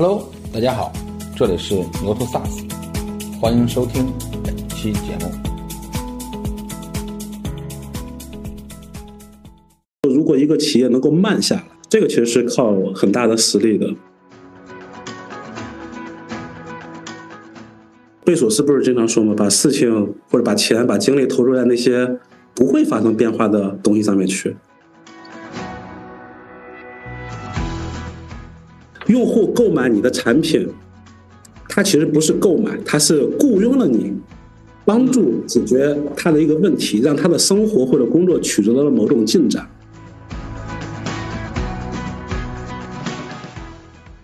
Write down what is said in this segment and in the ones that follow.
Hello，大家好，这里是牛头 SaaS，欢迎收听本期节目。如果一个企业能够慢下来，这个其实是靠很大的实力的。贝索斯不是经常说吗？把事情或者把钱、把精力投入在那些不会发生变化的东西上面去。用户购买你的产品，他其实不是购买，他是雇佣了你，帮助解决他的一个问题，让他的生活或者工作取得了某种进展。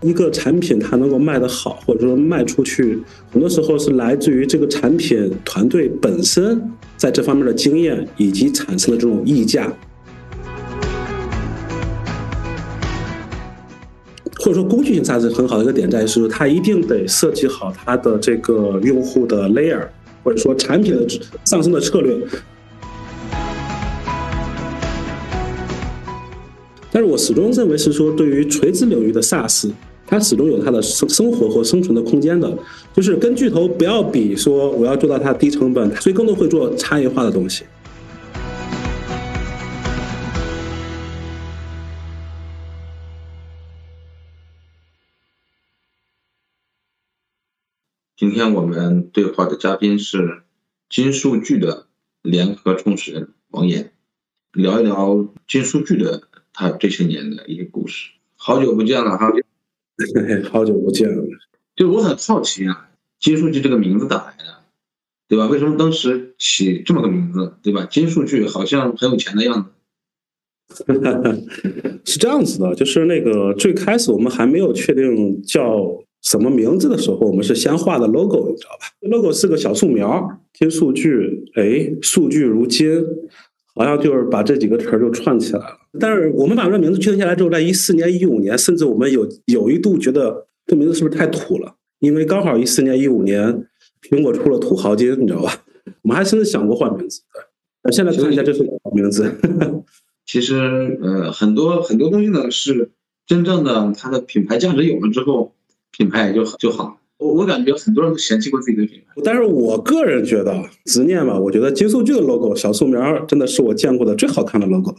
一个产品它能够卖得好，或者说卖出去，很多时候是来自于这个产品团队本身在这方面的经验以及产生的这种溢价。或者说工具性 SaaS 很好的一个点在于是，它一定得设计好它的这个用户的 layer，或者说产品的上升的策略。但是我始终认为是说，对于垂直领域的 SaaS，它始终有它的生生活和生存的空间的。就是跟巨头不要比，说我要做到它低成本，所以更多会做差异化的东西。今天我们对话的嘉宾是金数据的联合创始人王岩，聊一聊金数据的他这些年的一些故事。好久不见了哈，好久不见了。就我很好奇啊，金数据这个名字咋来的，对吧？为什么当时起这么个名字，对吧？金数据好像很有钱的样子。是这样子的，就是那个最开始我们还没有确定叫。什么名字的时候，我们是先画的 logo，你知道吧？logo 是个小树苗，金数据，哎，数据如金，好像就是把这几个词儿就串起来了。但是我们把这名字确定下来之后，在一四年、一五年，甚至我们有有一度觉得这名字是不是太土了？因为刚好一四年、一五年，苹果出了土豪金，你知道吧？我们还甚至想过换名字。对，现在看一下，这是好名字。其实，呃，很多很多东西呢，是真正的它的品牌价值有了之后。品牌也就就好，我我感觉很多人都嫌弃过自己的品牌，但是我个人觉得执念吧，我觉得金数据的 logo 小树苗真的是我见过的最好看的 logo，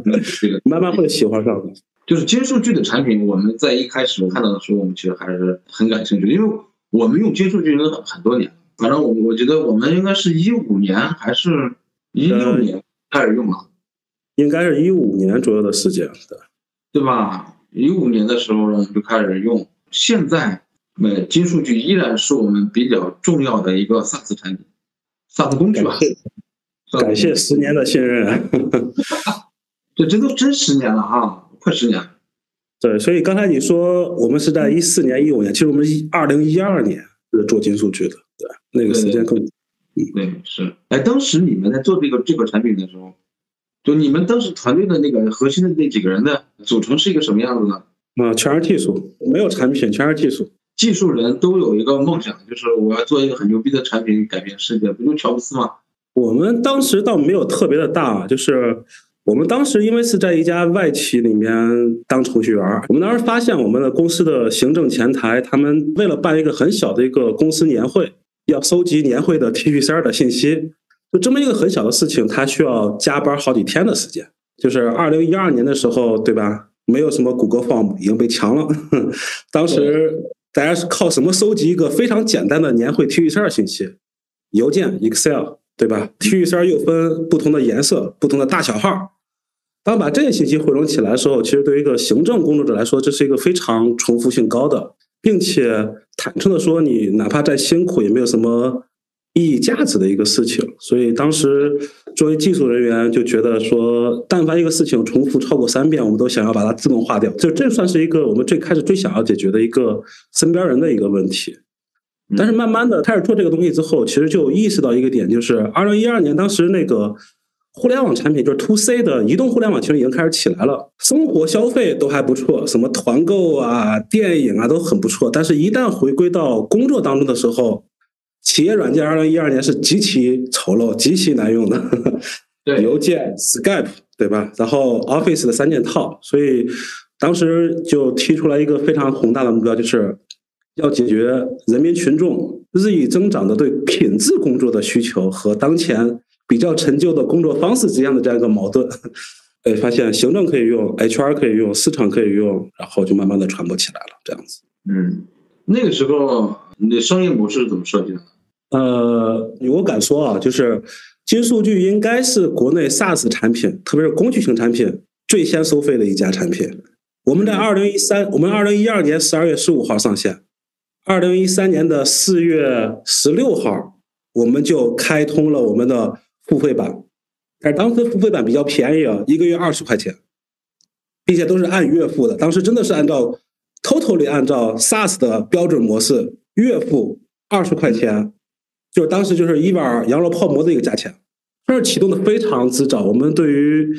慢慢会喜欢上的。就是金数据的产品，我们在一开始看到的时候，我们其实还是很感兴趣，因为我们用金数据已经很很多年，反正我我觉得我们应该是一五年还是一六年开始用了，应该是一五年左右的时间，对对吧？一五年的时候呢，就开始用。现在，呃，金数据依然是我们比较重要的一个 SaaS 产品，SaaS 工具吧。感谢十年的信任。这这都真十年了啊，快十年。对，所以刚才你说我们是在一四年、一五年，其实我们一二零一二年是做金数据的，对，那个时间更。对，是。哎，当时你们在做这个这个产品的时候，就你们当时团队的那个核心的那几个人的组成是一个什么样子呢？啊，全是技术，没有产品，全是技术。技术人都有一个梦想，就是我要做一个很牛逼的产品，改变世界。不就乔布斯吗？我们当时倒没有特别的大，就是我们当时因为是在一家外企里面当程序员，我们当时发现我们的公司的行政前台，他们为了办一个很小的一个公司年会，要搜集年会的 T 恤衫的信息，就这么一个很小的事情，他需要加班好几天的时间。就是二零一二年的时候，对吧？没有什么谷歌 Form 已经被强了。当时大家是靠什么搜集一个非常简单的年会 T 恤衫信息？邮件 Excel 对吧？T 恤衫又分不同的颜色、不同的大小号。当把这些信息汇总起来的时候，其实对于一个行政工作者来说，这是一个非常重复性高的，并且坦诚的说，你哪怕再辛苦，也没有什么。意义价值的一个事情，所以当时作为技术人员就觉得说，但凡一个事情重复超过三遍，我们都想要把它自动化掉。就这算是一个我们最开始最想要解决的一个身边人的一个问题。但是慢慢的开始做这个东西之后，其实就意识到一个点，就是二零一二年当时那个互联网产品就是 to C 的移动互联网，其实已经开始起来了，生活消费都还不错，什么团购啊、电影啊都很不错。但是，一旦回归到工作当中的时候，企业软件二零一二年是极其丑陋、极其难用的，对，邮件、Skype，对吧？然后 Office 的三件套，所以当时就提出来一个非常宏大的目标，就是要解决人民群众日益增长的对品质工作的需求和当前比较陈旧的工作方式之间的这样一个矛盾。哎，发现行政可以用，HR 可以用，市场可以用，然后就慢慢的传播起来了，这样子。嗯，那个时候你的商业模式是怎么设计的？呃，我敢说啊，就是金数据应该是国内 SaaS 产品，特别是工具型产品最先收费的一家产品。我们在二零一三，我们二零一二年十二月十五号上线，二零一三年的四月十六号，我们就开通了我们的付费版。但是当时付费版比较便宜啊，一个月二十块钱，并且都是按月付的。当时真的是按照 totally 按照 SaaS 的标准模式，月付二十块钱。就当时就是一碗羊肉泡馍的一个价钱，但是启动的非常之早。我们对于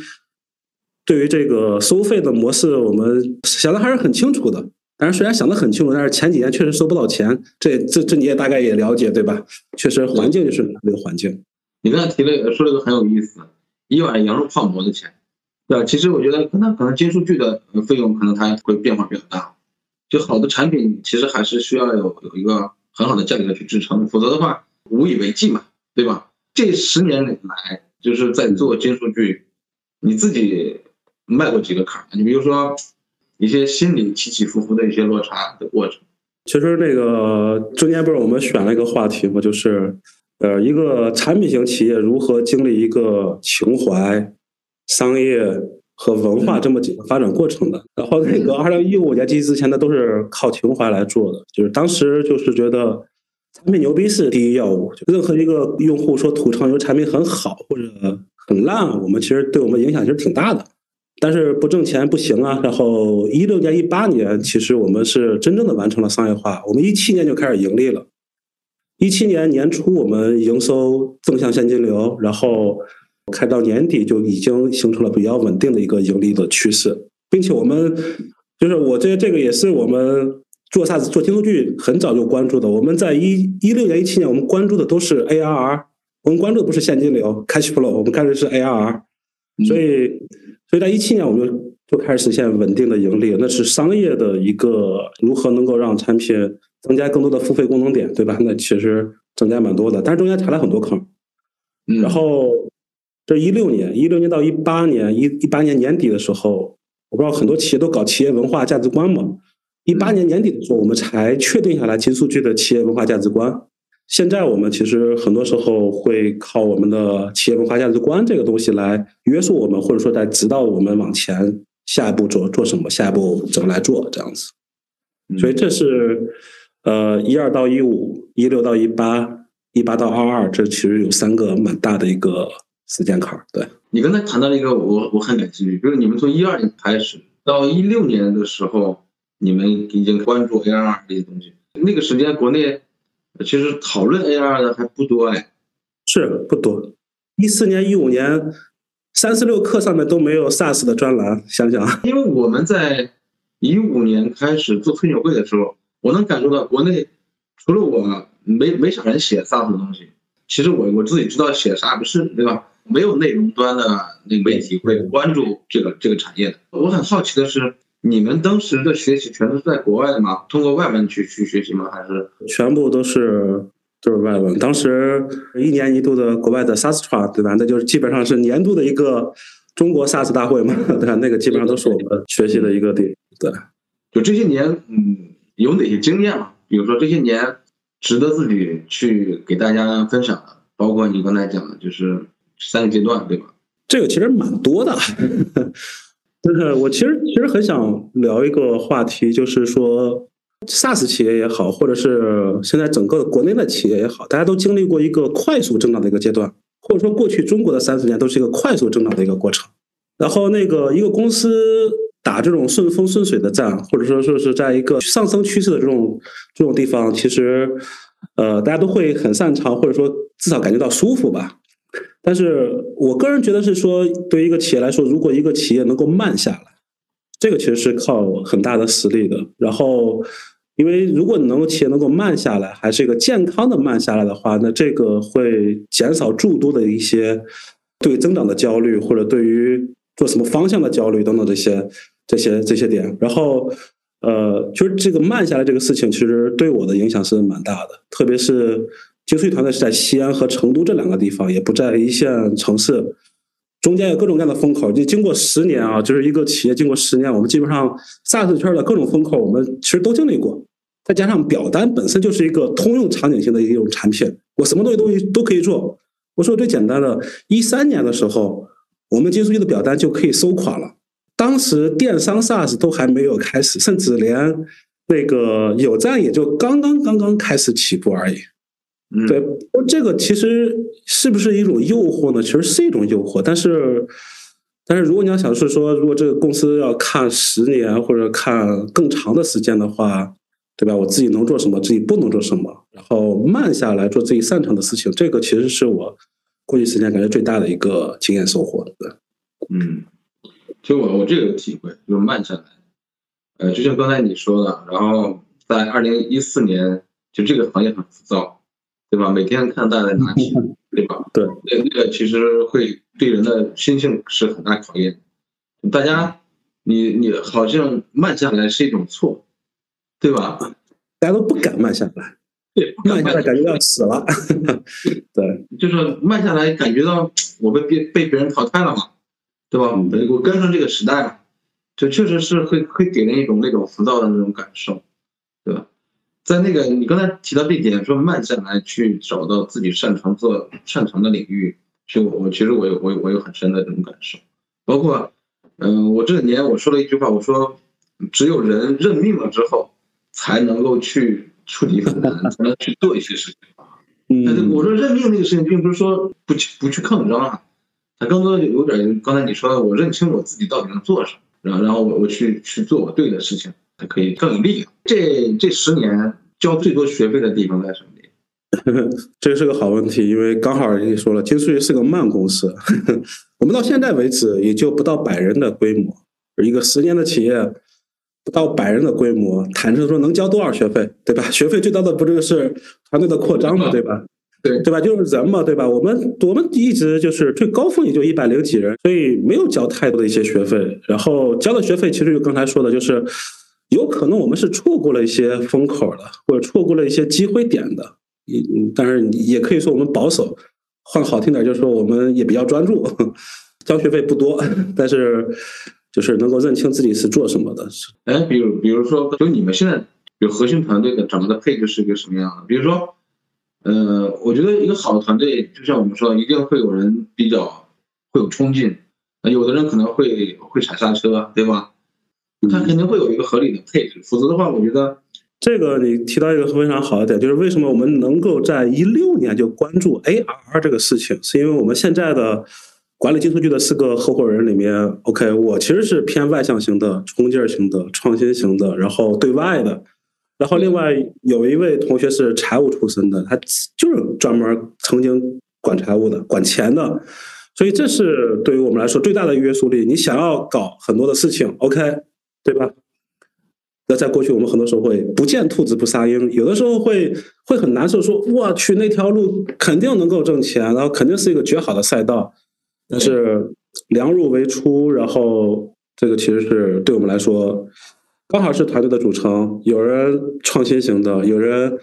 对于这个收费的模式，我们想的还是很清楚的。但是虽然想的很清楚，但是前几年确实收不到钱。这这这你也大概也了解对吧？确实环境就是那个环境。你刚才提了说了个很有意思，一碗羊肉泡馍的钱，对吧？其实我觉得可能可能金数据的费用可能它会变化比较大。就好的产品其实还是需要有有一个很好的价格去支撑，否则的话。无以为继嘛，对吧？这十年来，就是在做金数据，你自己迈过几个坎儿？你比如说一些心理起起伏伏的一些落差的过程。其实那个中间不是我们选了一个话题嘛？就是呃，一个产品型企业如何经历一个情怀、商业和文化这么几个发展过程的。然后那个二零一五年基之前的都是靠情怀来做的，就是当时就是觉得。产品牛逼是第一要务，任何一个用户说吐槽你产品很好或者很烂，我们其实对我们影响其实挺大的。但是不挣钱不行啊。然后一六年、一八年，其实我们是真正的完成了商业化。我们一七年就开始盈利了，一七年年初我们营收正向现金流，然后开到年底就已经形成了比较稳定的一个盈利的趋势，并且我们就是我这这个也是我们。做 SaaS 做金数据很早就关注的，我们在一一六年、一七年，我们关注的都是 ARR，我们关注的不是现金流 （cash flow），我们看的是 ARR。所以，所以在一七年，我们就就开始实现稳定的盈利。那是商业的一个如何能够让产品增加更多的付费功能点，对吧？那其实增加蛮多的，但是中间踩了很多坑。然后，这一六年，一六年到一八年，一一八年年底的时候，我不知道很多企业都搞企业文化价值观嘛。一八年年底的时候，我们才确定下来金数据的企业文化价值观。现在我们其实很多时候会靠我们的企业文化价值观这个东西来约束我们，或者说在指导我们往前下一步做做什么，下一步怎么来做这样子。所以这是呃一二到一五，一六到一八，一八到二二，这其实有三个蛮大的一个时间坎儿。对你刚才谈到了一个我我很感兴趣，就是你们从一二年开始到一六年的时候。你们已经关注 AR 这些东西，那个时间国内其实讨论 AR 的还不多哎，是不多。一四年、一五年，三十六课上面都没有 SaaS 的专栏，想想。因为我们在一五年开始做推牛会的时候，我能感受到国内除了我，没没啥人写 SaaS 的东西。其实我我自己知道写啥不是对吧？没有内容端的那个媒体会关注这个这个产业的。我很好奇的是。你们当时的学习全都是在国外的吗？通过外文去去学习吗？还是全部都是都是外文？当时一年一度的国外的 r a 对吧？那就是基本上是年度的一个中国 SaaS 大会嘛，对吧？那个基本上都是我们学习的一个点。对，就这些年，嗯，有哪些经验吗？比如说这些年值得自己去给大家分享的，包括你刚才讲的，就是三个阶段，对吧？这个其实蛮多的。就是我其实其实很想聊一个话题，就是说，SaaS 企业也好，或者是现在整个国内的企业也好，大家都经历过一个快速增长的一个阶段，或者说过去中国的三十年都是一个快速增长的一个过程。然后那个一个公司打这种顺风顺水的战，或者说说是在一个上升趋势的这种这种地方，其实呃大家都会很擅长，或者说至少感觉到舒服吧。但是我个人觉得是说，对于一个企业来说，如果一个企业能够慢下来，这个其实是靠很大的实力的。然后，因为如果你能够企业能够慢下来，还是一个健康的慢下来的话，那这个会减少诸多的一些对增长的焦虑，或者对于做什么方向的焦虑等等这些。这些这些点。然后，呃，就是这个慢下来这个事情，其实对我的影响是蛮大的。特别是精粹团队是在西安和成都这两个地方，也不在一线城市，中间有各种各样的风口。就经过十年啊，就是一个企业经过十年，我们基本上 SaaS 圈的各种风口，我们其实都经历过。再加上表单本身就是一个通用场景性的一种产品，我什么东西都都可以做。我说最简单的，一三年的时候，我们金数据的表单就可以收款了。当时电商 SaaS 都还没有开始，甚至连那个有赞也就刚刚刚刚开始起步而已。对，这个其实是不是一种诱惑呢？其实是一种诱惑，但是，但是如果你要想是说，如果这个公司要看十年或者看更长的时间的话。对吧？我自己能做什么，自己不能做什么，然后慢下来做自己擅长的事情，这个其实是我过去十年感觉最大的一个经验收获。对，嗯，就我我这个体会就是慢下来，呃，就像刚才你说的，然后在二零一四年，就这个行业很浮躁，对吧？每天看大家在拿题，对吧？对，那那个其实会对人的心性是很大考验。大家，你你好像慢下来是一种错。对吧？大家都不敢慢下来，对，慢下来感觉要死了。对，就是慢下来感觉到我被别被别人淘汰了嘛，对吧？我跟上这个时代了，就确实是会会给人一种那种浮躁的那种感受？在那个你刚才提到这点，说慢下来去找到自己擅长做擅长的领域，其实我我其实我有我有我有很深的这种感受，包括嗯，我这几年我说了一句话，我说只有人认命了之后。才能够去处理困难，才能去做一些事情。嗯，我说认命那个事情，并不是说不去不去抗争啊，它更多的有点刚才你说的，我认清我自己到底能做什么，然后然后我我去去做我对的事情，才可以更有力量。这这十年交最多学费的地方在什么地方？这是个好问题，因为刚好你说了，金数据是个慢公司，我们到现在为止也就不到百人的规模，一个十年的企业。不到百人的规模，坦诚说能交多少学费，对吧？学费最高的不就是团队的扩张嘛，对吧？对对吧？就是人嘛，对吧？我们我们一直就是最高峰也就一百零几人，所以没有交太多的一些学费。然后交的学费其实就刚才说的，就是有可能我们是错过了一些风口的，或者错过了一些机会点的。嗯，但是也可以说我们保守，换好听点就是说我们也比较专注，交学费不多，但是。就是能够认清自己是做什么的。哎，比如比如说，就你们现在有核心团队的整个的配置是一个什么样的？比如说，呃，我觉得一个好的团队，就像我们说，一定会有人比较会有冲劲，有的人可能会会踩刹车，对吧？他肯定会有一个合理的配置，否则的话，我觉得这个你提到一个非常好的点，就是为什么我们能够在一六年就关注 AR 这个事情，是因为我们现在的。管理金数据的四个合伙人里面，OK，我其实是偏外向型的、冲劲儿型的、创新型的，然后对外的。然后另外有一位同学是财务出身的，他就是专门曾经管财务的、管钱的。所以这是对于我们来说最大的约束力。你想要搞很多的事情，OK，对吧？那在过去我们很多时候会不见兔子不撒鹰，有的时候会会很难受，说我去那条路肯定能够挣钱，然后肯定是一个绝好的赛道。但是量入为出，然后这个其实是对我们来说，刚好是团队的组成，有人创新型的，有人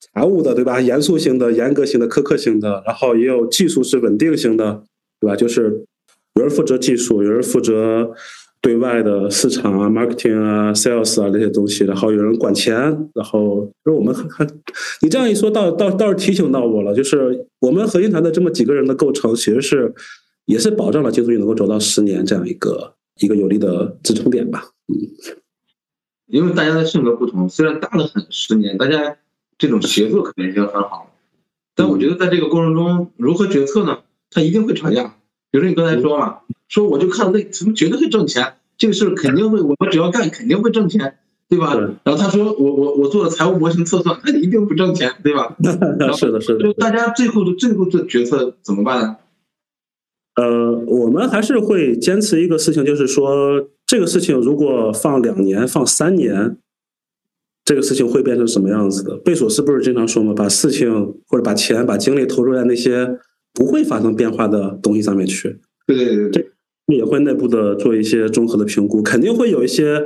财务的，对吧？严肃型的、严格型的、苛刻型的，然后也有技术是稳定型的，对吧？就是有人负责技术，有人负责对外的市场啊、marketing 啊、sales 啊这些东西，然后有人管钱，然后就是我们还你这样一说，倒倒倒是提醒到我了，就是我们核心团队这么几个人的构成，其实是。也是保障了金数据能够走到十年这样一个一个有力的支撑点吧。嗯，因为大家的性格不同，虽然大了很十年，大家这种协作肯定已经很好，但我觉得在这个过程中如何决策呢？他一定会吵架。比如说你刚才说嘛，说我就看那怎么绝对会挣钱，这个事肯定会，我们只要干肯定会挣钱，对吧？然后他说我我我做了财务模型测算，那一定不挣钱，对吧？是的，是的。就大家最后的最后的决策怎么办呢？呃，我们还是会坚持一个事情，就是说，这个事情如果放两年、放三年，这个事情会变成什么样子的？贝索斯不是经常说吗？把事情或者把钱、把精力投入在那些不会发生变化的东西上面去。对对对，这也会内部的做一些综合的评估，肯定会有一些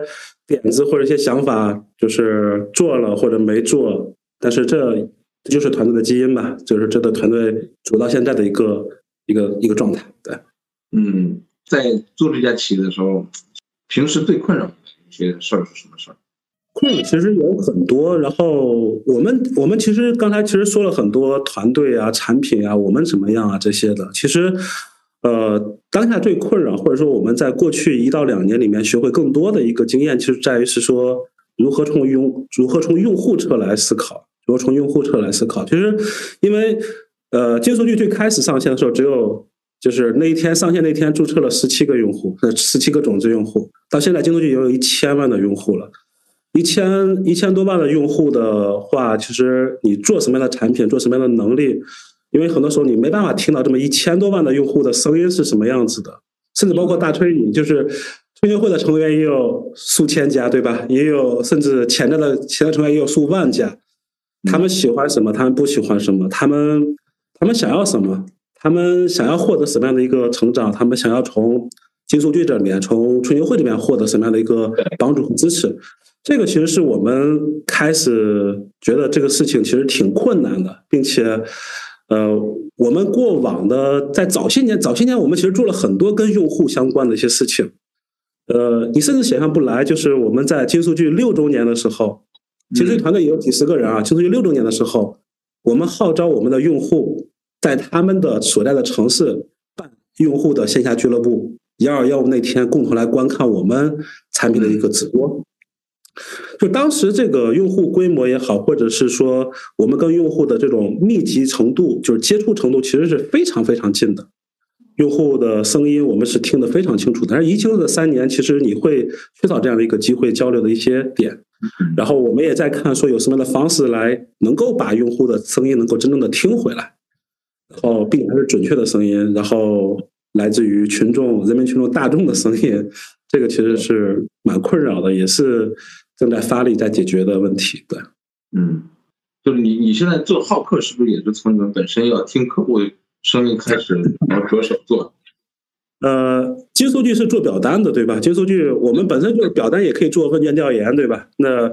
点子或者一些想法，就是做了或者没做，但是这这就是团队的基因吧，就是这个团队走到现在的一个一个一个状态。对，嗯，在做这家企业的时候，平时最困扰的一些事儿是什么事儿？困扰其实有很多，然后我们我们其实刚才其实说了很多团队啊、产品啊、我们怎么样啊这些的，其实。呃，当下最困扰，或者说我们在过去一到两年里面学会更多的一个经验，其实在于是说如何从用如何从用户侧来思考，如何从用户侧来思考。其实，因为呃，金数据最开始上线的时候，只有就是那一天上线那天注册了十七个用户，呃，十七个种子用户，到现在金数据也有一千万的用户了，一千一千多万的用户的话，其实你做什么样的产品，做什么样的能力。因为很多时候你没办法听到这么一千多万的用户的声音是什么样子的，甚至包括大推你就是吹牛会的成员也有数千家，对吧？也有甚至潜在的其他成员也有数万家。他们喜欢什么？他们不喜欢什么？他们他们想要什么？他们想要获得什么样的一个成长？他们想要从金数据这里面，从吹牛会里面获得什么样的一个帮助和支持？这个其实是我们开始觉得这个事情其实挺困难的，并且。呃，我们过往的在早些年，早些年我们其实做了很多跟用户相关的一些事情。呃，你甚至想象不来，就是我们在金数据六周年的时候，金数据团队也有几十个人啊。金数据六周年的时候，我们号召我们的用户在他们的所在的城市办用户的线下俱乐部，幺二幺五那天共同来观看我们产品的一个直播。就当时这个用户规模也好，或者是说我们跟用户的这种密集程度，就是接触程度，其实是非常非常近的。用户的声音我们是听得非常清楚的。但是疫情的三年，其实你会缺少这样的一个机会交流的一些点。然后我们也在看说有什么样的方式来能够把用户的声音能够真正的听回来，然后并且是准确的声音，然后来自于群众、人民群众大众的声音，这个其实是蛮困扰的，也是。正在发力在解决的问题，对，嗯，就是你你现在做好客，是不是也是从你们本身要听客户声音开始，然后着手做？呃，金数据是做表单的，对吧？金数据我们本身就是表单，也可以做问卷调研，对吧？那，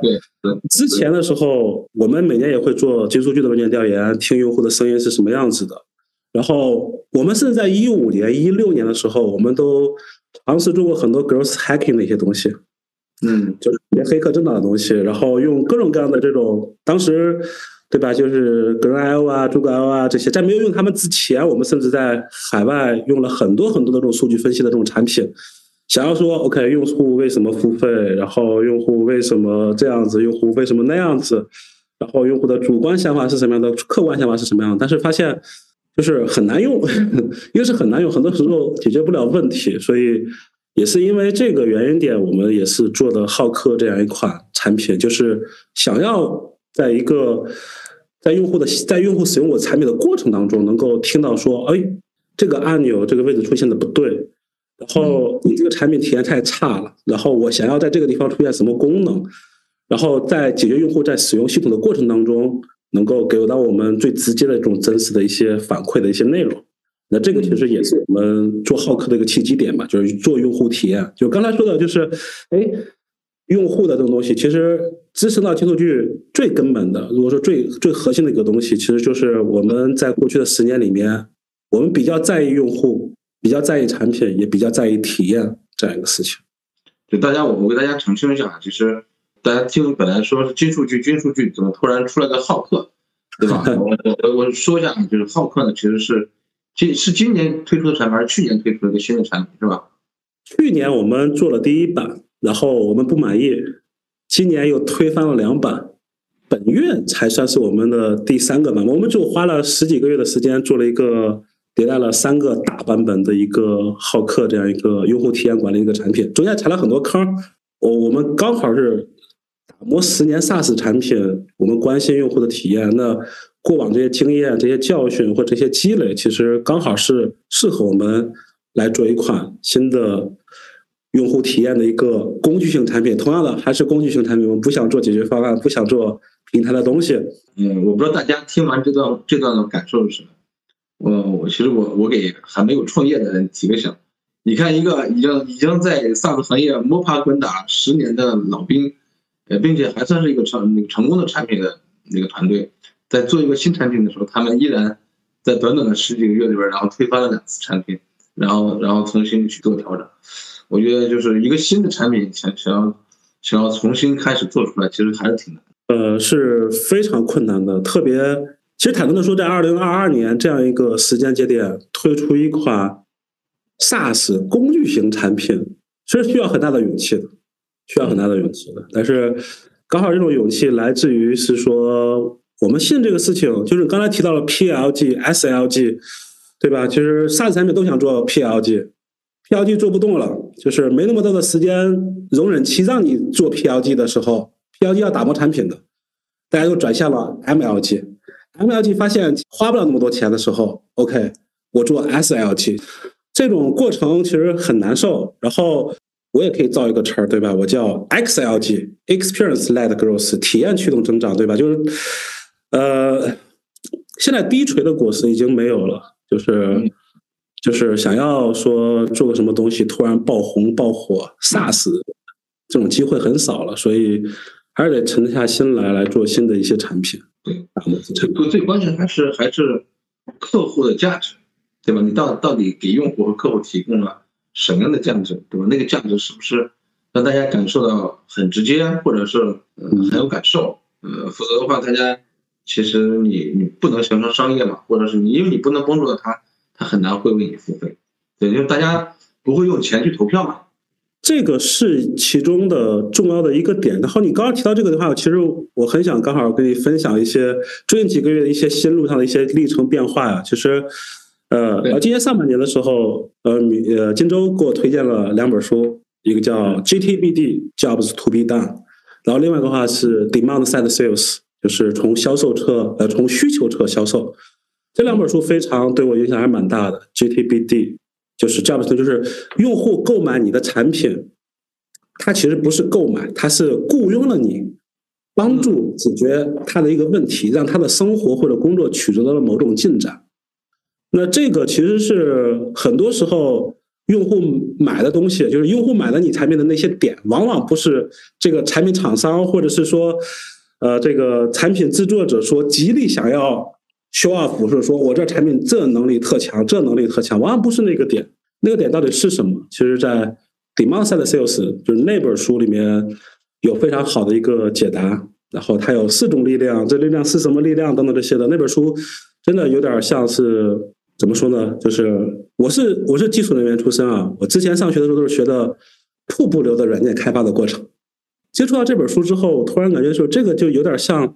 之前的时候，我们每年也会做金数据的问卷调研，听用户的声音是什么样子的。然后我们甚至在一五年、一六年的时候，我们都尝试做过很多 growth hacking 的一些东西。嗯，就是一些黑客震荡的东西，然后用各种各样的这种，当时，对吧？就是格 I O 啊、诸葛 L 啊这些，在没有用他们之前，我们甚至在海外用了很多很多的这种数据分析的这种产品，想要说，OK，用户为什么付费？然后用户为什么这样子？用户为什么那样子？然后用户的主观想法是什么样的？客观想法是什么样？但是发现就是很难用，一个是很难用，很多时候解决不了问题，所以。也是因为这个原因点，我们也是做的好客这样一款产品，就是想要在一个在用户的在用户使用我产品的过程当中，能够听到说，哎，这个按钮这个位置出现的不对，然后你这个产品体验太差了，然后我想要在这个地方出现什么功能，然后在解决用户在使用系统的过程当中，能够给到我们最直接的这种真实的一些反馈的一些内容。那这个其实也是我们做好客的一个契机点嘛，就是做用户体验。就刚才说的，就是哎，用户的这种东西，其实支撑到金数据最根本的，如果说最最核心的一个东西，其实就是我们在过去的十年里面，我们比较在意用户，比较在意产品，也比较在意体验这样一个事情。就大家，我我给大家澄清一下，其实大家听本来说是金数据，金数据怎么突然出来个好客，对吧？我我我说一下，就是好客呢，其实是。今是今年推出的产品，还是去年推出的一个新的产品，是吧？去年我们做了第一版，然后我们不满意，今年又推翻了两版，本月才算是我们的第三个版本。我们就花了十几个月的时间，做了一个迭代了三个大版本的一个好客这样一个用户体验管理一个产品，中间踩了很多坑。我我们刚好是打磨十年 SaaS 产品，我们关心用户的体验，那。过往这些经验、这些教训或这些积累，其实刚好是适合我们来做一款新的用户体验的一个工具性产品。同样的，还是工具性产品，我们不想做解决方案，不想做平台的东西。嗯，我不知道大家听完这段这段的感受是什么。我我其实我我给还没有创业的人提个醒，你看一个已经已经在 SaaS 行业摸爬滚打十年的老兵，呃，并且还算是一个成成功的产品的那个团队，在做一个新产品的时候，他们依然在短短的十几个月里边，然后推翻了两次产品，然后然后重新去做调整。我觉得就是一个新的产品想想要想要重新开始做出来，其实还是挺难。呃，是非常困难的。特别，其实坦率的说，在二零二二年这样一个时间节点推出一款 SaaS 工具型产品，其实需要很大的勇气的，需要很大的勇气的。但是，刚好这种勇气来自于是说，我们信这个事情，就是刚才提到了 PLG、SLG，对吧？其实 SaaS 产品都想做 PLG，PLG 做不动了，就是没那么多的时间容忍期让你做 PLG 的时候。PLG 要打磨产品的，大家都转向了 MLG。MLG 发现花不了那么多钱的时候，OK，我做 SLG。这种过程其实很难受。然后我也可以造一个词儿，对吧？我叫 XLG，Experience-led growth，体验驱动增长，对吧？就是呃，现在低垂的果实已经没有了，就是就是想要说做个什么东西突然爆红爆火，SaaS 这种机会很少了，所以。还是得沉下心来来做新的一些产品。对，这个最关键还是还是客户的价值，对吧？你到到底给用户和客户提供了什么样的价值，对吧？那个价值是不是让大家感受到很直接，或者是很有感受？呃，否则的话，大家其实你你不能形成商业嘛，或者是你因为你不能帮助到他，他很难会为你付费。对，因为大家不会用钱去投票嘛。这个是其中的重要的一个点。然后你刚刚提到这个的话，其实我很想刚好跟你分享一些最近几个月的一些心路上的一些历程变化呀。其实，呃，今年上半年的时候，呃，呃，金州给我推荐了两本书，一个叫《GTBD Jobs to Be Done》，然后另外的话是《Demand Side Sales》，就是从销售侧呃从需求侧销售。这两本书非常对我影响还蛮大的。GTBD。就是这样的，就是用户购买你的产品，他其实不是购买，他是雇佣了你，帮助解决他的一个问题，让他的生活或者工作取得了某种进展。那这个其实是很多时候用户买的东西，就是用户买了你产品的那些点，往往不是这个产品厂商或者是说，呃，这个产品制作者说极力想要。show off 是说我这产品这能力特强，这能力特强，往往不是那个点。那个点到底是什么？其实，在 demand side sales 就是那本书里面有非常好的一个解答。然后它有四种力量，这力量是什么力量等等这些的。那本书真的有点像是怎么说呢？就是我是我是技术人员出身啊，我之前上学的时候都是学的瀑布流的软件开发的过程。接触到这本书之后，我突然感觉说这个就有点像。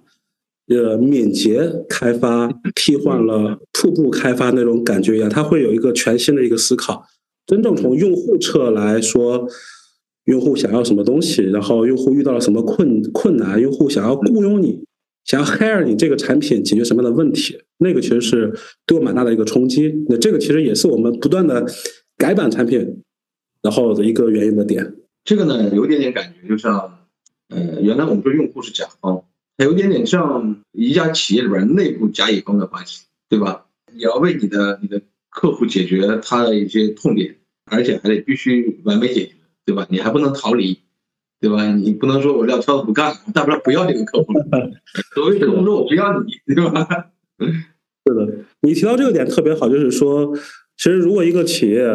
呃，敏捷开发替换了瀑布开发那种感觉一样，它会有一个全新的一个思考。真正从用户侧来说，用户想要什么东西，然后用户遇到了什么困困难，用户想要雇佣你，想要 hire 你这个产品解决什么样的问题，那个其实是对我蛮大的一个冲击。那这个其实也是我们不断的改版产品，然后的一个原因的点。这个呢，有点点感觉，就像，呃，原来我们说用户是甲方。它有点点像一家企业里边内部甲乙方的关系，对吧？你要为你的你的客户解决他的一些痛点，而且还得必须完美解决，对吧？你还不能逃离，对吧？你不能说我撂挑子不干，大不了不要这个客户了。所谓客户说我不要你，对吧？是的，你提到这个点特别好，就是说，其实如果一个企业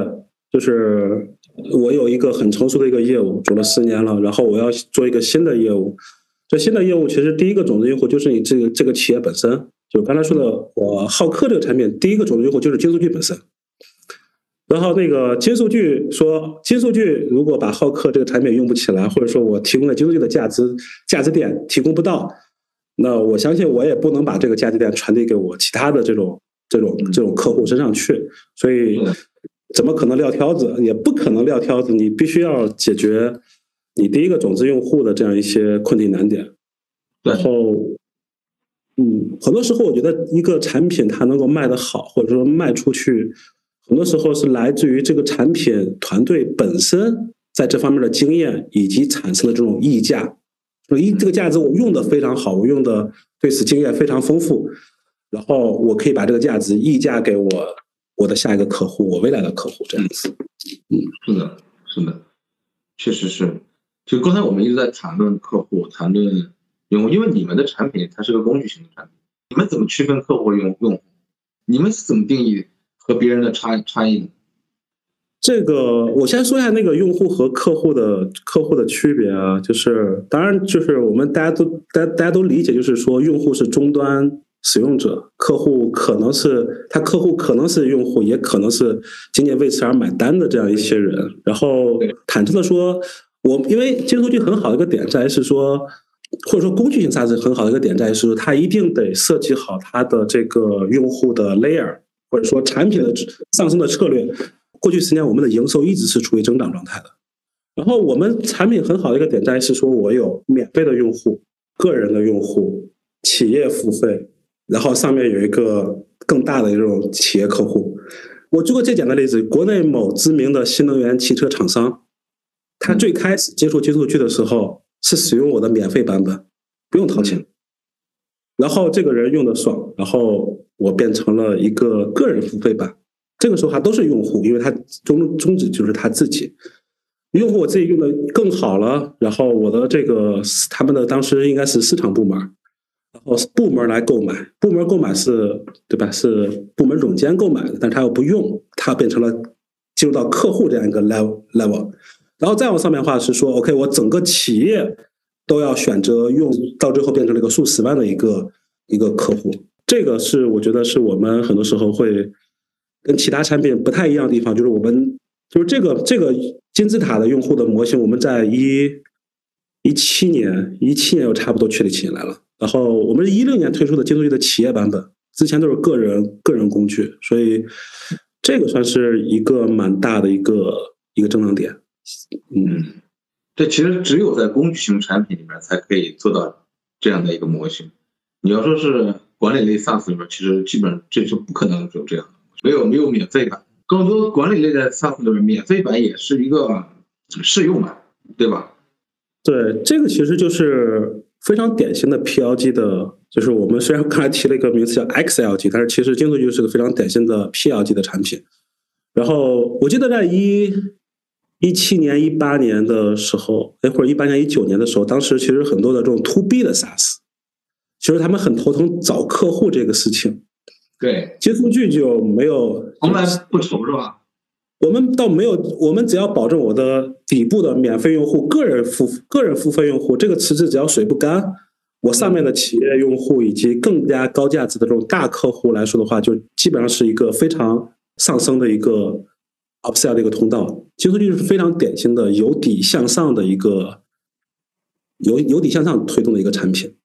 就是我有一个很成熟的一个业务，做了十年了，然后我要做一个新的业务。这新的业务其实第一个种子用户就是你这个这个企业本身，就刚才说的我好客这个产品，第一个种子用户就是金数据本身。然后那个金数据说，金数据如果把好客这个产品用不起来，或者说我提供的金数据的价值价值点提供不到，那我相信我也不能把这个价值点传递给我其他的这种这种这种客户身上去。所以怎么可能撂挑子？也不可能撂挑子，你必须要解决。你第一个种子用户的这样一些困境难点，然后，嗯，很多时候我觉得一个产品它能够卖得好，或者说卖出去，很多时候是来自于这个产品团队本身在这方面的经验以及产生的这种溢价。说一这个价值我用的非常好，我用的对此经验非常丰富，然后我可以把这个价值溢价给我我的下一个客户，我未来的客户这样子。嗯，是的，是的，确实是。就刚才我们一直在谈论客户，谈论用户，因为你们的产品它是个工具型的产品，你们怎么区分客户和用用户？你们是怎么定义和别人的差差异？这个我先说一下那个用户和客户的客户的区别啊，就是当然就是我们大家都大大家都理解，就是说用户是终端使用者，客户可能是他客户可能是用户，也可能是仅仅为此而买单的这样一些人。然后坦诚的说，我因为金数据很好的一个点在于是说，或者说工具性 SaaS 很好的一个点在于是，它一定得设计好它的这个用户的 layer，或者说产品的上升的策略。过去十年，我们的营收一直是处于增长状态的。然后，我们产品很好的一个点在于是说，我有免费的用户、个人的用户、企业付费，然后上面有一个更大的这种企业客户。我举个最简单的例子：国内某知名的新能源汽车厂商，他最开始接触接触去的时候是使用我的免费版本，不用掏钱。然后这个人用的爽，然后我变成了一个个人付费版。这个时候还都是用户，因为他终宗旨就是他自己用户，我自己用的更好了。然后我的这个他们的当时应该是市场部门，然后部门来购买，部门购买是对吧？是部门总监购买的，但他又不用，他变成了进入到客户这样一个 level level。然后再往上面的话是说，OK，我整个企业都要选择用，到最后变成了一个数十万的一个一个客户。这个是我觉得是我们很多时候会。跟其他产品不太一样的地方，就是我们就是这个这个金字塔的用户的模型，我们在一一七年一七年又差不多确立起来了。然后我们是一六年推出的金数据的企业版本，之前都是个人个人工具，所以这个算是一个蛮大的一个一个增长点。嗯，这其实只有在工具型产品里面才可以做到这样的一个模型。你要说是管理类 SaaS 里面，其实基本这是不可能有这样的。没有没有免费版，更多管理类的 SaaS 里面，免费版也是一个试用版，对吧？对，这个其实就是非常典型的 PLG 的，就是我们虽然刚才提了一个名词叫 XLG，但是其实金数据是个非常典型的 PLG 的产品。然后我记得在一一七年、一八年的时候，哎，或者一八年、一九年的时候，当时其实很多的这种 To B 的 SaaS，其实他们很头疼找客户这个事情。对，接数据就没有从来不愁是吧？我们倒没有，我们只要保证我的底部的免费用户、个人付个人付费用户这个池子只要水不干，我上面的企业用户以及更加高价值的这种大客户来说的话，就基本上是一个非常上升的一个 upsell 的一个通道。接数据是非常典型的由底向上的一个由由底向上推动的一个产品。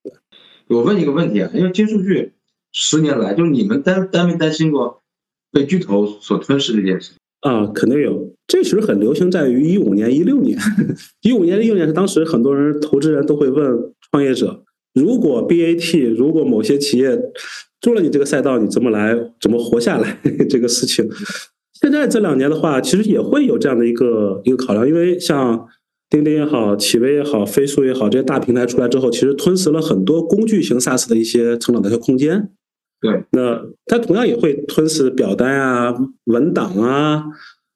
我问一个问题啊，因为金数据。十年来，就是你们担担没担心过被巨头所吞噬这件事？啊，肯定有。这其实很流行，在于一五年、一六年。一五年、一六年是当时很多人、投资人都会问创业者：如果 BAT，如果某些企业做了你这个赛道，你怎么来、怎么活下来？这个事情。现在这两年的话，其实也会有这样的一个一个考量，因为像钉钉也好、企微也好、飞书也好，这些大平台出来之后，其实吞噬了很多工具型 SaaS 的一些成长的一些空间。对，那它同样也会吞噬表单啊、文档啊，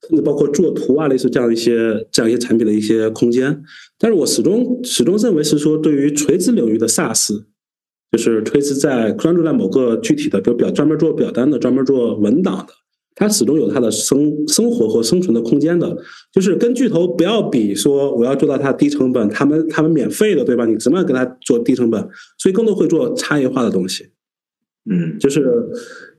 甚至包括作图啊，类似这样一些这样一些产品的一些空间。但是我始终始终认为是说，对于垂直领域的 SaaS，就是垂直在专注在某个具体的，比如表专门做表单的、专门做文档的，它始终有它的生生活和生存的空间的。就是跟巨头不要比，说我要做到它低成本，他们他们免费的，对吧？你怎么样跟他做低成本？所以更多会做差异化的东西。嗯，就是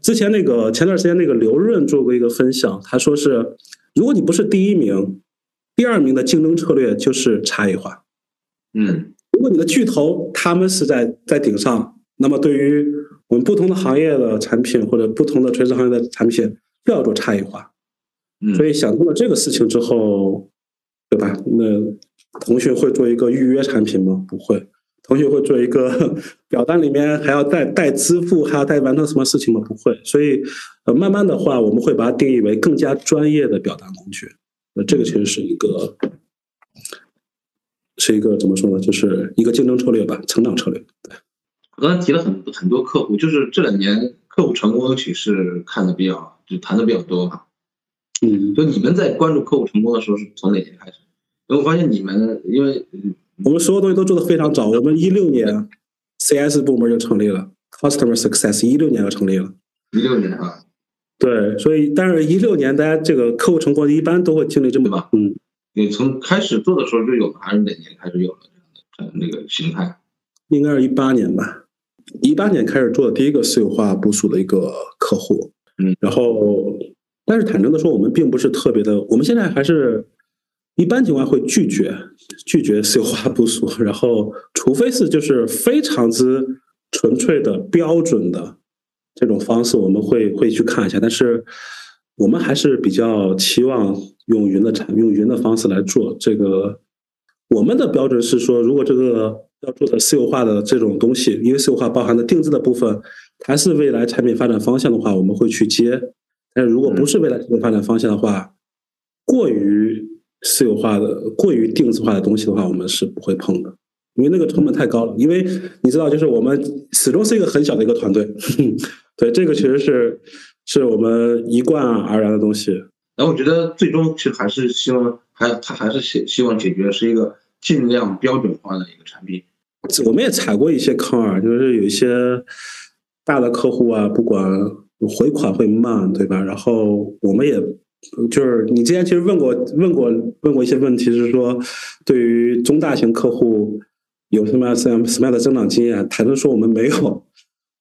之前那个前段时间那个刘润做过一个分享，他说是，如果你不是第一名，第二名的竞争策略就是差异化。嗯，如果你的巨头他们是在在顶上，那么对于我们不同的行业的产品或者不同的垂直行业的产品，就要做差异化。嗯，所以想通了这个事情之后，对吧？那腾讯会做一个预约产品吗？不会。同学会做一个 表单，里面还要带带支付，还要带完成什么事情吗？不会，所以呃，慢慢的话，我们会把它定义为更加专业的表达工具。那这个其实是一个，是一个怎么说呢？就是一个竞争策略吧，成长策略。对，我刚才提了很很多客户，就是这两年客户成功，尤其是看的比较就谈的比较多嘛。嗯，就你们在关注客户成功的时候是从哪年开始？因为我发现你们因为我们所有东西都做得非常早。我们一六年 CS 部门就成立了，Customer Success 一六年就成立了。一六年啊，对，所以但是一六年大家这个客户成功一般都会经历这么对吧嗯，你从开始做的时候就有了，还是哪年开始有了这样的那个形态？应该是一八年吧。一八年开始做的第一个私有化部署的一个客户，嗯，然后但是坦诚的说，我们并不是特别的，我们现在还是一般情况会拒绝拒绝私有化部署，然后除非是就是非常之纯粹的标准的这种方式，我们会会去看一下，但是我们还是比较期望用云的产用云的方式来做这个。我们的标准是说，如果这个要做的私有化的这种东西，因为私有化包含的定制的部分，还是未来产品发展方向的话，我们会去接。但是如果不是未来产品发展方向的话，过于私有化的、过于定制化的东西的话，我们是不会碰的，因为那个成本太高了。因为你知道，就是我们始终是一个很小的一个团队，对这个其实是是我们一贯而然的东西。然后我觉得最终其实还是希望，还他还是希希望解决是一个尽量标准化的一个产品。我们也踩过一些坑啊，就是有一些大的客户啊，不管回款会慢，对吧？然后我们也就是你之前其实问过问过问过一些问题，是说对于中大型客户有什么样什么什么样的增长经验？坦诚说我们没有。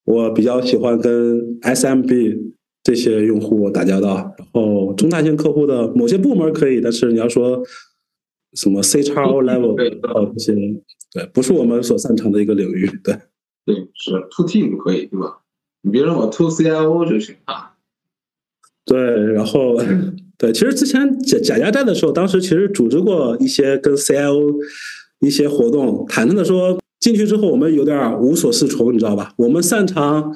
我比较喜欢跟 SMB 这些用户打交道，然后中大型客户的某些部门可以，但是你要说什么 C 叉 O level 呃这些，对，不是我们所擅长的一个领域，对。对，是 to team 可以，对吧？你别让我 to CIO 就行啊。对，然后 对，其实之前贾贾家在的时候，当时其实组织过一些跟 CIO 一些活动，坦诚的说，进去之后我们有点无所适从，你知道吧？我们擅长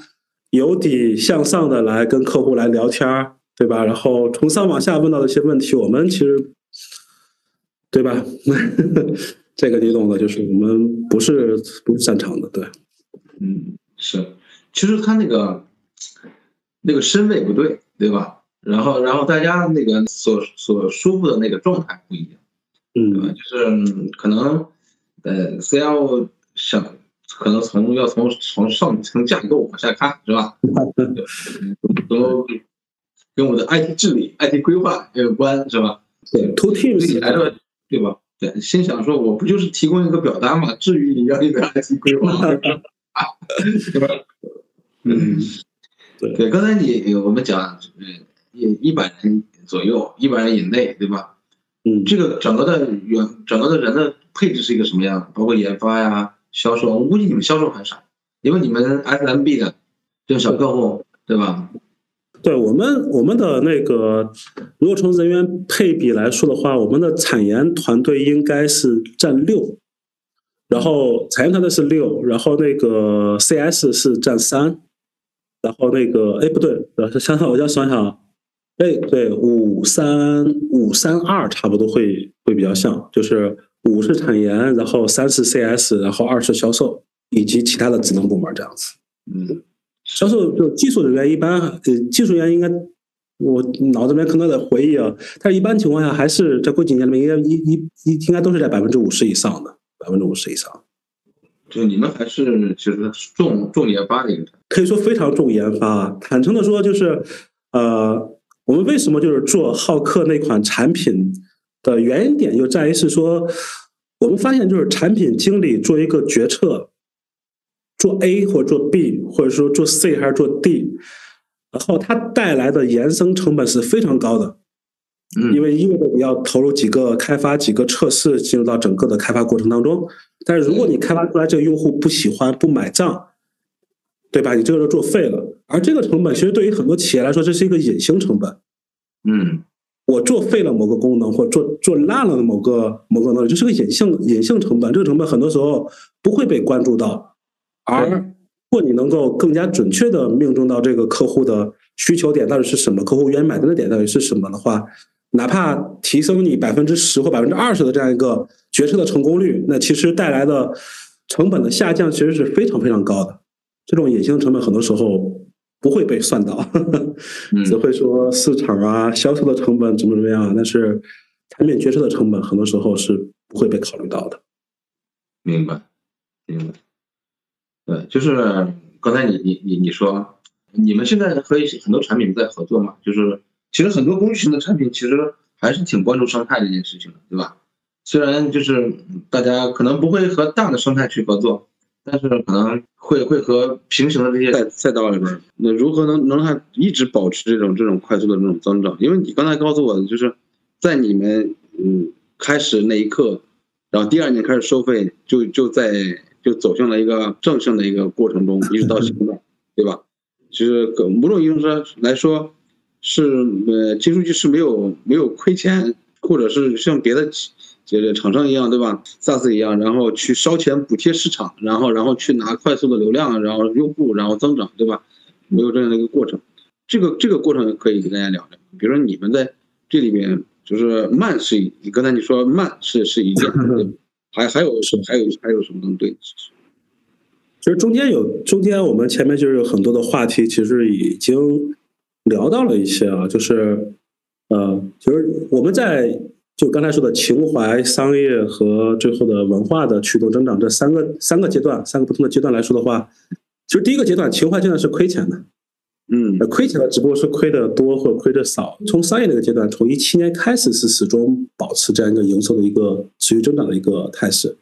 由底向上的来跟客户来聊天儿，对吧？然后从上往下问到的一些问题，我们其实，对吧？这个你懂的，就是我们不是不是擅长的，对。嗯，是，其实他那个那个身位不对，对吧？然后，然后大家那个所所舒服的那个状态不一样，对吧？嗯就是可能呃，CIO 想可能从要从从上层架构往下看，是吧？都跟我的 IT 治理、IT 规划也有关，是吧？对你 Teams 来说，对吧？对，心想说，我不就是提供一个表单嘛？至于你要一个 IT 规划，对吧？嗯，对对，刚才你我们讲，嗯，一一百人左右，一百人以内，对吧？嗯，这个整个的员，整个的人的配置是一个什么样？包括研发呀、销售，我估计你们销售很少，因为你们 SMB 的这种小客户，对吧？对我们我们的那个，如果从人员配比来说的话，我们的产研团队应该是占六，然后产研团队是六，然后那个 CS 是占三，然后那个哎不对，呃想想我要想想，哎对五三五三二差不多会会比较像，就是五是产研，然后三是 CS，然后二是销售以及其他的职能部门这样子。嗯，销售就技术人员一般，呃，技术人员应该我脑子里面可能得回忆啊，但是一般情况下还是在过几年里面，应该一一一应该都是在百分之五十以上的，百分之五十以上，就你们还是其实重重研发的一个，可以说非常重研发。坦诚的说，就是呃，我们为什么就是做好客那款产品的原因点就在于是说，我们发现就是产品经理做一个决策，做 A 或者做 B，或者说做 C 还是做 D，然后它带来的延伸成本是非常高的，嗯，因为意味着你要投入几个开发、几个测试进入到整个的开发过程当中。但是如果你开发出来这个用户不喜欢、不买账，对吧？你这个就作废了。而这个成本其实对于很多企业来说，这是一个隐形成本。嗯，我做废了某个功能，或做做烂了某个某个能力，这是个隐性隐性成本。这个成本很多时候不会被关注到，而如果你能够更加准确的命中到这个客户的需求点到底是什么，客户愿意买单的点到底是什么的话，哪怕提升你百分之十或百分之二十的这样一个决策的成功率，那其实带来的成本的下降其实是非常非常高的。这种隐形成本很多时候不会被算到，嗯 只会说市场啊、销售的成本怎么怎么样，但是产品决策的成本很多时候是不会被考虑到的。明白，明白。对，就是刚才你你你你说，你们现在和一些很多产品在合作嘛，就是其实很多工具型的产品其实还是挺关注生态这件事情的，对吧？虽然就是大家可能不会和大的生态去合作，但是可能会会和平行的这些赛赛道里边，那如何能能让它一直保持这种这种快速的这种增长？因为你刚才告诉我的，就是在你们嗯开始那一刻，然后第二年开始收费，就就在就走向了一个正向的一个过程中，一直到现在，对吧？其实某种意义上来说，是呃金数据是没有没有亏钱，或者是像别的企这个厂商一样，对吧？SaaS 一样，然后去烧钱补贴市场，然后然后去拿快速的流量，然后用户，然后增长，对吧？没有这样的一个过程。这个这个过程可以跟大家聊聊。比如说你们在这里面，就是慢是刚才你说慢是是一件，还还有是还有还有什么能对？其实中间有中间我们前面就是有很多的话题，其实已经聊到了一些啊，就是呃，就是我们在就刚才说的情怀、商业和最后的文化的驱动增长这三个三个阶段，三个不同的阶段来说的话，其实第一个阶段情怀阶段是亏钱的，嗯呃亏钱的只不过是亏的多或者亏的少。从商业那个阶段，从一七年开始是始终保持这样一个营收的一个持续增长的一个态势。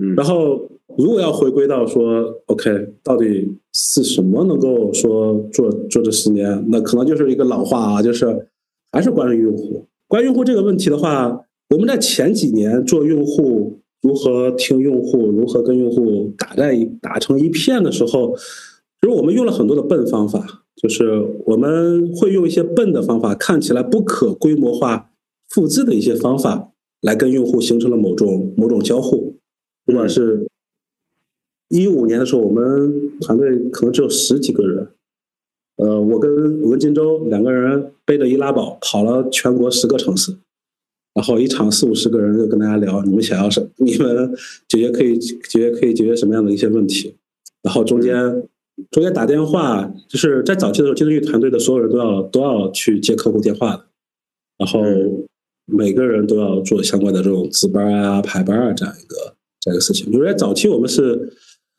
嗯然后，如果要回归到说，OK，到底是什么能够说做做这十年？那可能就是一个老话啊，就是还是关于用户。关于用户这个问题的话，我们在前几年做用户如何听用户，如何跟用户打在打成一片的时候，其实我们用了很多的笨方法，就是我们会用一些笨的方法，看起来不可规模化复制的一些方法，来跟用户形成了某种某种交互。不管是一五年的时候，我们团队可能只有十几个人，呃，我跟文金洲两个人背着易拉宝跑了全国十个城市，然后一场四五十个人就跟大家聊，你们想要什，你们解决可以解决可以解决什么样的一些问题，然后中间中间打电话，就是在早期的时候，金融域团队的所有人都要都要去接客户电话的，然后每个人都要做相关的这种值班啊、排班啊这样一个这样一个事情。因为在早期我们是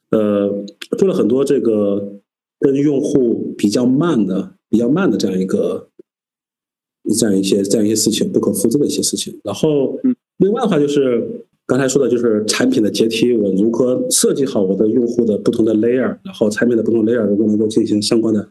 呃做了很多这个跟用户比较慢的、比较慢的这样一个这样一些这样一些事情，不可复制的一些事情。然后另外的话就是刚才说的，就是产品的阶梯，我如何设计好我的用户的不同的 layer，然后产品的不同 layer 如果能够进行相关的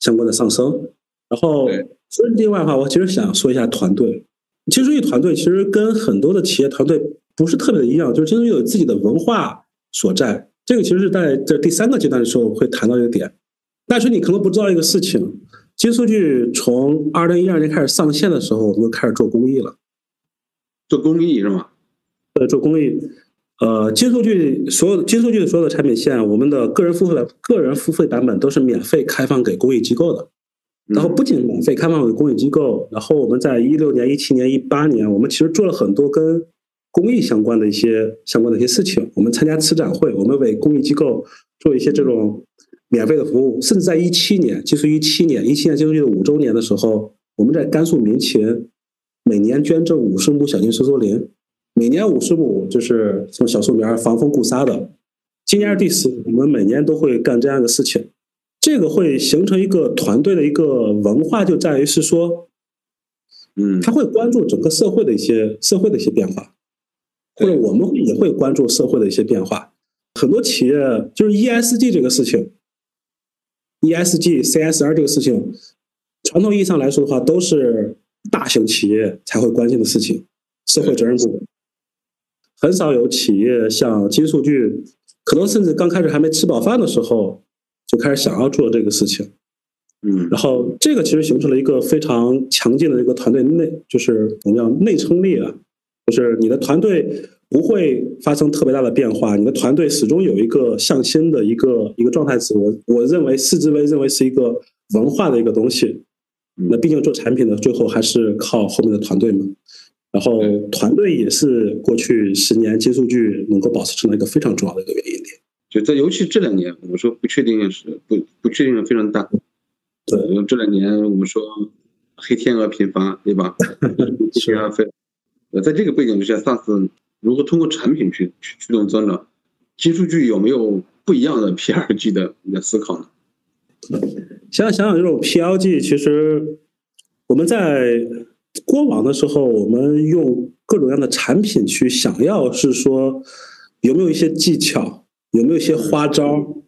相关的上升。然后所以另外的话，我其实想说一下团队。金数据团队其实跟很多的企业团队不是特别的一样，就是金数据有自己的文化所在。这个其实是在这第三个阶段的时候会谈到一个点。但是你可能不知道一个事情，金数据从二零一二年开始上线的时候，我们就开始做公益了。做公益是吗？对，做公益，呃，金数据所有金数据的所有的产品线，我们的个人付费个人付费版本都是免费开放给公益机构的。然后不仅免费开放给公益机构，然后我们在一六年、一七年、一八年，我们其实做了很多跟公益相关的一些相关的一些事情。我们参加慈展会，我们为公益机构做一些这种免费的服务，甚至在一七年，就是一七年，一七年金数据的五周年的时候，我们在甘肃民勤每年捐赠五十亩小型收缩林，每年五十亩就是从小树苗防风固沙的。今年是第十，我们每年都会干这样的事情。这个会形成一个团队的一个文化，就在于是说，嗯他会关注整个社会的一些社会的一些变化，或者我们也会关注社会的一些变化。很多企业就是 ESG 这个事情，ESG、CSR 这个事情，传统意义上来说的话，都是大型企业才会关心的事情，社会责任部门。很少有企业像金数据，可能甚至刚开始还没吃饱饭的时候，就开始想要做这个事情。嗯然后这个其实形成了一个非常强劲的一个团队内，就是我们叫内撑力啊，就是你的团队不会发生特别大的变化，你的团队始终有一个向心的一个一个状态值。我我认为视之为认为是一个文化的一个东西。那毕竟做产品的最后还是靠后面的团队嘛。然后团队也是过去十年金数据能够保持成长一个非常重要的一个原因点。就在尤其这两年，我们说不确定性是不不确定性非常大。对，因为这两年我们说黑天鹅频发，对吧？是啊，非呃，在这个背景之下，SaaS 如何通过产品去去驱动增长？金数据有没有不一样的 PRG 的的思考呢？想想想这种 PLG，其实我们在过往的时候，我们用各种各样的产品去想要是说有没有一些技巧，有没有一些花招，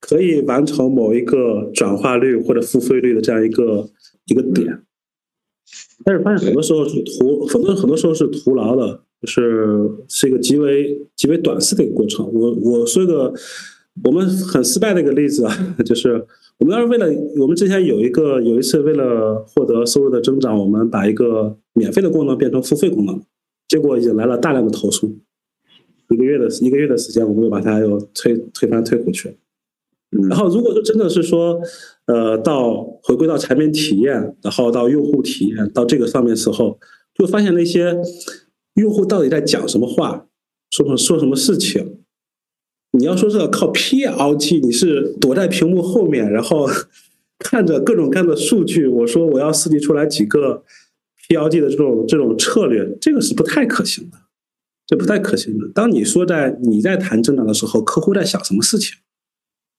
可以完成某一个转化率或者付费率的这样一个一个点。但是发现很多时候是徒很多很多时候是徒劳的，就是是一个极为极为短视的一个过程。我我说一个我们很失败的一个例子啊，就是我们当时为了我们之前有一个有一次为了获得收入的增长，我们把一个免费的功能变成付费功能，结果引来了大量的投诉。一个月的一个月的时间，我们又把它又推推翻推回去。然后，如果说真的是说，呃，到回归到产品体验，然后到用户体验，到这个上面时候，就发现那些用户到底在讲什么话，说什么说什么事情。你要说是靠 PLG，你是躲在屏幕后面，然后 看着各种各样的数据，我说我要设计出来几个 PLG 的这种这种策略，这个是不太可行的，这不太可行的。当你说在你在谈增长的时候，客户在想什么事情？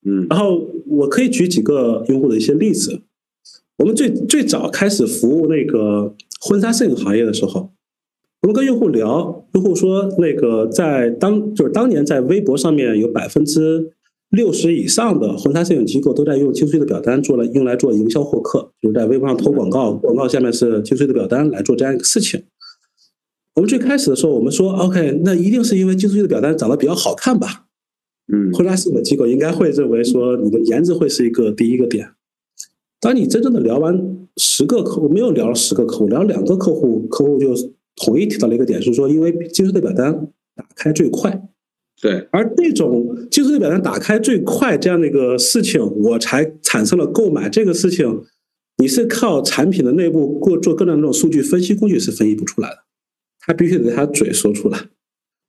嗯，然后我可以举几个用户的一些例子。我们最最早开始服务那个婚纱摄影行业的时候，我们跟用户聊，用户说那个在当就是当年在微博上面有百分之六十以上的婚纱摄影机构都在用精粹的表单做了用来做营销获客，就是在微博上投广告，广告下面是精粹的表单来做这样一个事情。我们最开始的时候，我们说 OK，那一定是因为精粹的表单长得比较好看吧。嗯，婚纱摄影机构应该会认为说你的颜值会是一个第一个点。当你真正的聊完十个客户，没有聊十个客户，聊两个客户，客户就统一提到了一个点，是说因为技术的表单打开最快。对，而这种技术的表单打开最快这样的一个事情，我才产生了购买这个事情。你是靠产品的内部过做各种那种数据分析工具是分析不出来的，他必须得他嘴说出来。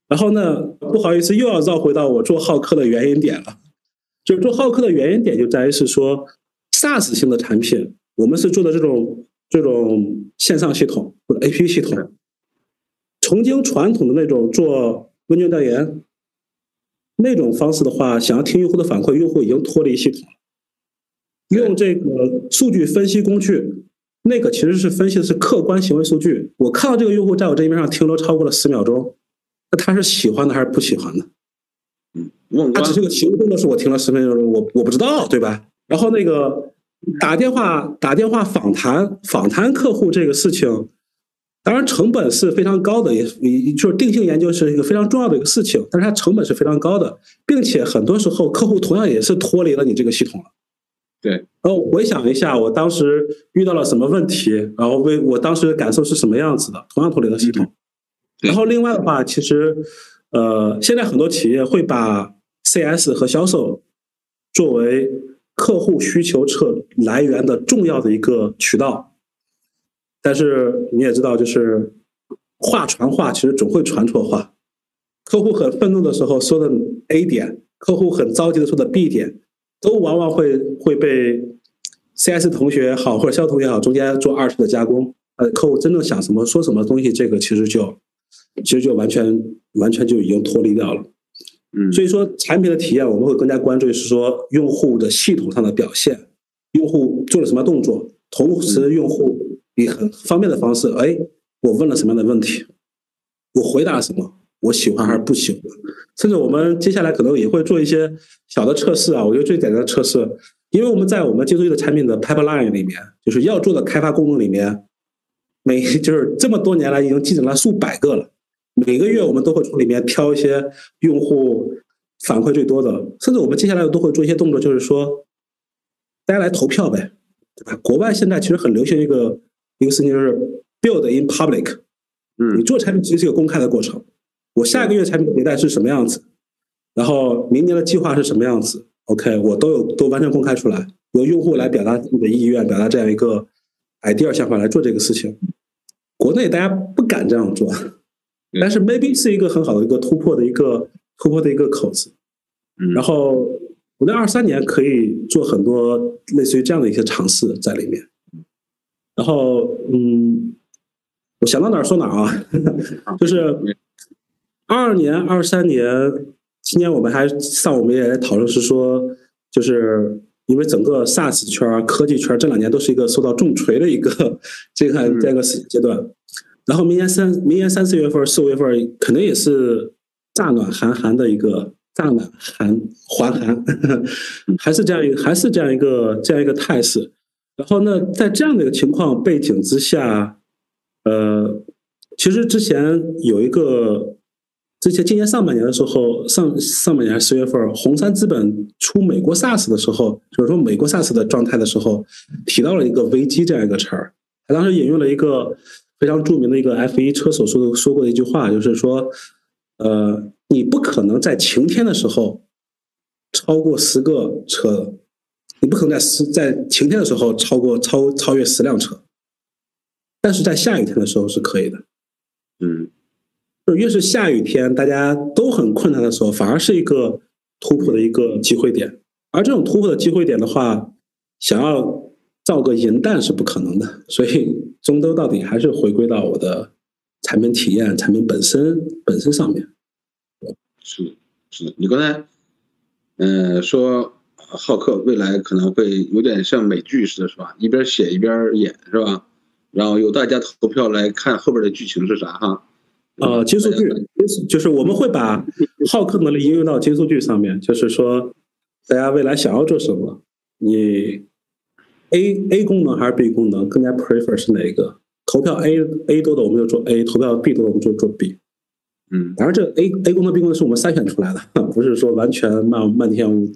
然后呢，不好意思，又要绕回到我做好客的原因点了。就是做好客的原因点就在于是说，SaaS 型的产品，我们是做的这种这种线上系统或者 APP 系统。曾经传统的那种做问卷调研那种方式的话，想要听用户的反馈，用户已经脱离系统了。用这个数据分析工具，那个其实是分析的是客观行为数据。我看到这个用户在我这一面上停留超过了十秒钟。那他是喜欢的还是不喜欢的？嗯，他只是个行动的是我听了十分钟，我我不知道，对吧？然后那个打电话打电话访谈访谈客户这个事情，当然成本是非常高的，也也就是定性研究是一个非常重要的一个事情，但是它成本是非常高的，并且很多时候客户同样也是脱离了你这个系统了。对，然后回想一下，我当时遇到了什么问题，然后为我当时的感受是什么样子的，同样脱离了系统。然后另外的话，其实，呃，现在很多企业会把 CS 和销售作为客户需求侧来源的重要的一个渠道，但是你也知道，就是话传话，其实总会传错话。客户很愤怒的时候说的 A 点，客户很着急的说的 B 点，都往往会会被 CS 同学也好或者销售同学也好中间做二次的加工。呃，客户真正想什么说什么东西，这个其实就。其实就完全完全就已经脱离掉了，嗯，所以说产品的体验我们会更加关注是说用户的系统上的表现，用户做了什么动作，同时用户以很方便的方式，哎，我问了什么样的问题，我回答什么，我喜欢还是不喜欢，甚至我们接下来可能也会做一些小的测试啊，我觉得最简单的测试，因为我们在我们接触的产品的 pipeline 里面，就是要做的开发功能里面，每就是这么多年来已经积攒了数百个了。每个月我们都会从里面挑一些用户反馈最多的，甚至我们接下来都会做一些动作，就是说大家来投票呗，对吧？国外现在其实很流行一个一个事情，就是 build in public。嗯，你做产品其实是一个公开的过程。我下个月产品迭代是什么样子，然后明年的计划是什么样子？OK，我都有都完全公开出来，由用户来表达自己的意愿，表达这样一个 idea 想法来做这个事情。国内大家不敢这样做。但是 maybe 是一个很好的一个突破的一个突破的一个口子，嗯，然后我在二三年可以做很多类似于这样的一些尝试在里面。然后，嗯，我想到哪儿说哪儿啊，就是二二年、二三年，今年我们还上我们也讨论是说，就是因为整个 SaaS 圈、科技圈这两年都是一个受到重锤的一个这个这样一个阶段。然后明年三明年三四月份、四五月份可能也是乍暖还寒的一个乍暖寒还寒，还是这样一个还是这样一个这样一个态势。然后呢，在这样的一个情况背景之下，呃，其实之前有一个，之前今年上半年的时候，上上半年十月份，红杉资本出美国 SaaS 的时候，就是说美国 SaaS 的状态的时候，提到了一个危机这样一个词儿。他当时引用了一个非常著名的一个 F 一车手说的说过的一句话，就是说，呃，你不可能在晴天的时候超过十个车。你不可能在十在晴天的时候超过超超越十辆车，但是在下雨天的时候是可以的。嗯，就越是下雨天，大家都很困难的时候，反而是一个突破的一个机会点。而这种突破的机会点的话，想要造个银弹是不可能的。所以终究到底还是回归到我的产品体验、产品本身本身上面。是是，你刚才嗯说。浩克未来可能会有点像美剧似的，是吧？一边写一边演，是吧？然后由大家投票来看后边的剧情是啥哈？呃，金速剧就是我们会把浩克能力应用到金速剧上面，就是说大家未来想要做什么，你 A A 功能还是 B 功能，更加 prefer 是哪一个？投票 A A 多的我们就做 A，投票 B 多的我们就做 B。嗯，当然这 A A 功能 B 功能是我们筛选出来的，不是说完全漫漫天无。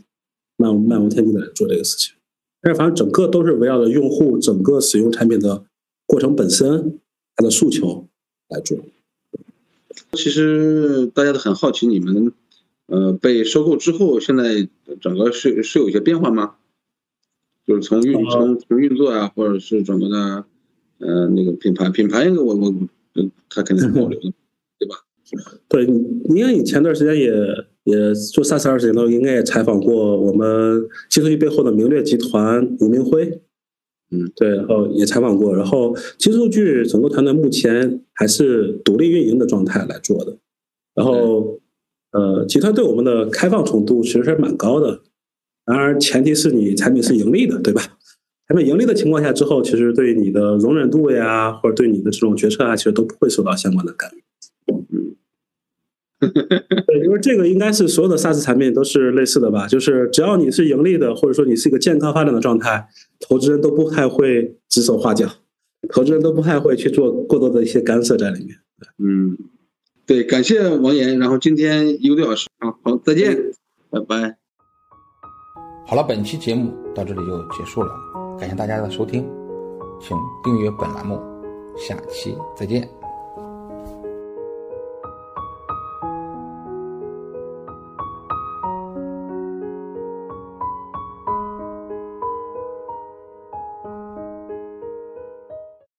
漫漫无天地的做这个事情，但是反正整个都是围绕着用户整个使用产品的过程本身，它的诉求来做。其实大家都很好奇，你们呃被收购之后，现在整个是是有一些变化吗？就是从运从从运作啊，或者是整个的呃那个品牌品牌，我我它肯定是保留的，对吧？对，你看你前段时间也。也做 SaaS 二十年了，应该也采访过我们金数据背后的明略集团吴明辉，嗯，对，然后也采访过。然后金数据整个团队目前还是独立运营的状态来做的。然后，呃，集团对我们的开放程度其实是蛮高的。然而，前提是你产品是盈利的，对吧？产品盈利的情况下之后，其实对你的容忍度呀，或者对你的这种决策啊，其实都不会受到相关的干预。对，因为这个应该是所有的 SaaS 产品都是类似的吧？就是只要你是盈利的，或者说你是一个健康发展的状态，投资人都不太会指手画脚，投资人都不太会去做过多的一些干涉在里面。嗯，对，感谢王岩，然后今天一个多小时啊，好，再见，拜拜。好了，本期节目到这里就结束了，感谢大家的收听，请订阅本栏目，下期再见。